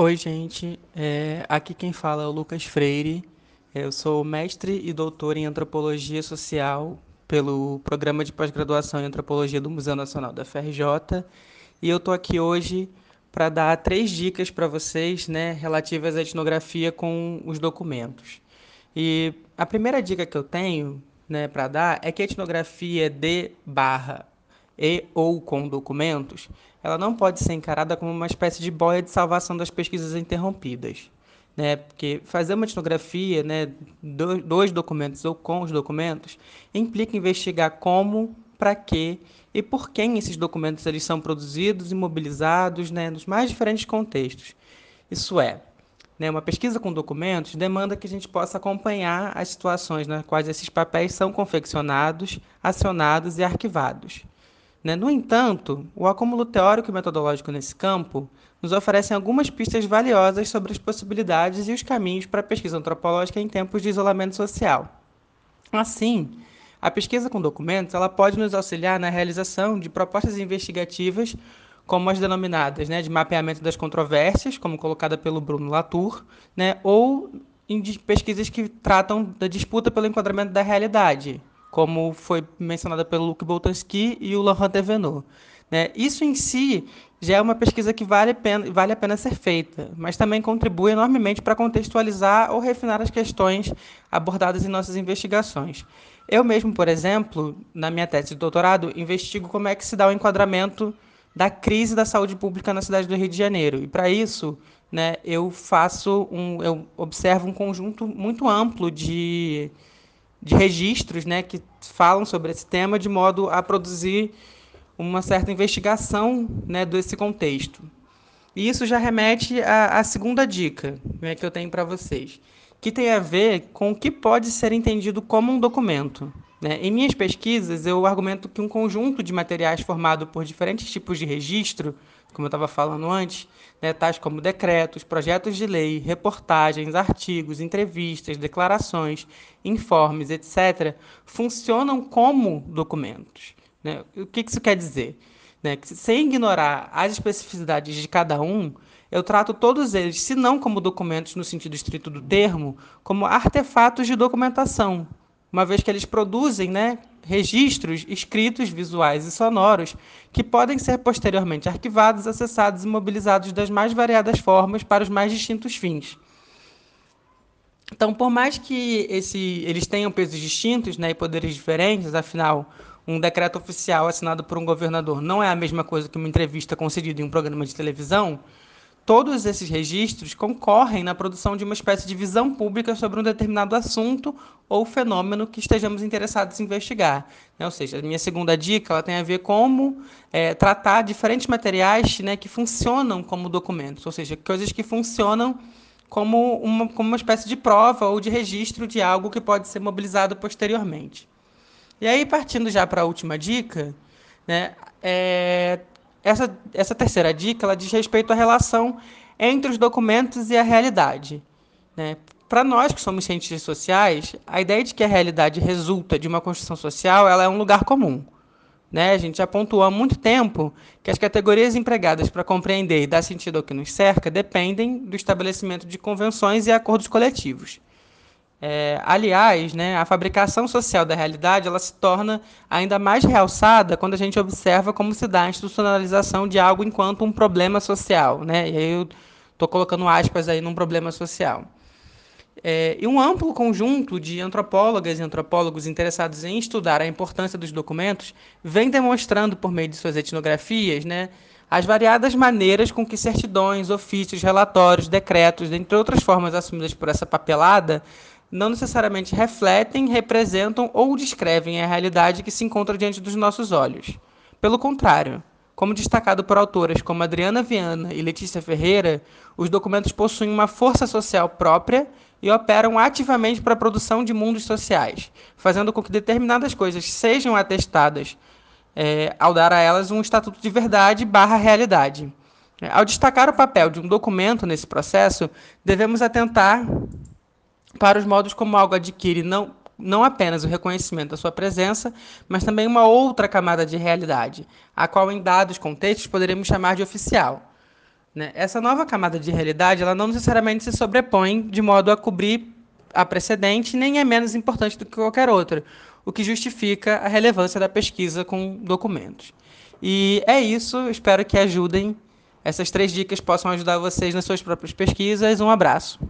Oi, gente. É, aqui quem fala é o Lucas Freire. Eu sou mestre e doutor em Antropologia Social pelo Programa de Pós-Graduação em Antropologia do Museu Nacional da FRJ. E eu estou aqui hoje para dar três dicas para vocês né, relativas à etnografia com os documentos. E a primeira dica que eu tenho né, para dar é que a etnografia de barra e ou com documentos, ela não pode ser encarada como uma espécie de boia de salvação das pesquisas interrompidas. Né? Porque fazer uma etnografia, né, dois documentos ou com os documentos, implica investigar como, para quê e por quem esses documentos eles são produzidos e mobilizados né, nos mais diferentes contextos. Isso é, né, uma pesquisa com documentos demanda que a gente possa acompanhar as situações nas quais esses papéis são confeccionados, acionados e arquivados. Né? No entanto, o acúmulo teórico e metodológico nesse campo nos oferecem algumas pistas valiosas sobre as possibilidades e os caminhos para a pesquisa antropológica em tempos de isolamento social. Assim, a pesquisa com documentos ela pode nos auxiliar na realização de propostas investigativas como as denominadas né, de mapeamento das controvérsias, como colocada pelo Bruno Latour, né, ou em pesquisas que tratam da disputa pelo enquadramento da realidade, como foi mencionada pelo Luc Boltanski e o Laurent Devenot. Né? Isso em si já é uma pesquisa que vale a, pena, vale a pena ser feita, mas também contribui enormemente para contextualizar ou refinar as questões abordadas em nossas investigações. Eu mesmo, por exemplo, na minha tese de doutorado, investigo como é que se dá o enquadramento da crise da saúde pública na cidade do Rio de Janeiro. E para isso, né, eu faço um, eu observo um conjunto muito amplo de de registros né, que falam sobre esse tema de modo a produzir uma certa investigação né, desse contexto. E isso já remete à, à segunda dica né, que eu tenho para vocês, que tem a ver com o que pode ser entendido como um documento. Né? Em minhas pesquisas, eu argumento que um conjunto de materiais formado por diferentes tipos de registro como eu estava falando antes, né, tais como decretos, projetos de lei, reportagens, artigos, entrevistas, declarações, informes, etc., funcionam como documentos. Né? O que isso quer dizer? Né? Que, sem ignorar as especificidades de cada um, eu trato todos eles, se não como documentos no sentido estrito do termo, como artefatos de documentação, uma vez que eles produzem né, registros escritos, visuais e sonoros que podem ser posteriormente arquivados, acessados e mobilizados das mais variadas formas para os mais distintos fins. Então, por mais que esse, eles tenham pesos distintos né, e poderes diferentes, afinal, um decreto oficial assinado por um governador não é a mesma coisa que uma entrevista concedida em um programa de televisão, todos esses registros concorrem na produção de uma espécie de visão pública sobre um determinado assunto ou fenômeno que estejamos interessados em investigar. Né? Ou seja, a minha segunda dica ela tem a ver como é, tratar diferentes materiais né, que funcionam como documentos, ou seja, coisas que funcionam como uma, como uma espécie de prova ou de registro de algo que pode ser mobilizado posteriormente. E aí, partindo já para a última dica, né, é, essa, essa terceira dica ela diz respeito à relação entre os documentos e a realidade. Né? Para nós que somos cientistas sociais, a ideia de que a realidade resulta de uma construção social ela é um lugar comum. Né? A gente já pontuou há muito tempo que as categorias empregadas para compreender e dar sentido ao que nos cerca dependem do estabelecimento de convenções e acordos coletivos. É, aliás, né, a fabricação social da realidade ela se torna ainda mais realçada quando a gente observa como se dá a institucionalização de algo enquanto um problema social. Né? E aí eu estou colocando aspas aí num problema social. É, e um amplo conjunto de antropólogas e antropólogos interessados em estudar a importância dos documentos vem demonstrando, por meio de suas etnografias, né, as variadas maneiras com que certidões, ofícios, relatórios, decretos, dentre outras formas assumidas por essa papelada, não necessariamente refletem, representam ou descrevem a realidade que se encontra diante dos nossos olhos. Pelo contrário, como destacado por autoras como Adriana Viana e Letícia Ferreira, os documentos possuem uma força social própria e operam ativamente para a produção de mundos sociais, fazendo com que determinadas coisas sejam atestadas é, ao dar a elas um estatuto de verdade barra realidade. Ao destacar o papel de um documento nesse processo, devemos atentar para os modos como algo adquire não, não apenas o reconhecimento da sua presença, mas também uma outra camada de realidade, a qual em dados contextos poderemos chamar de oficial. Né? Essa nova camada de realidade ela não necessariamente se sobrepõe de modo a cobrir a precedente, nem é menos importante do que qualquer outra, o que justifica a relevância da pesquisa com documentos. E é isso, espero que ajudem. Essas três dicas possam ajudar vocês nas suas próprias pesquisas. Um abraço.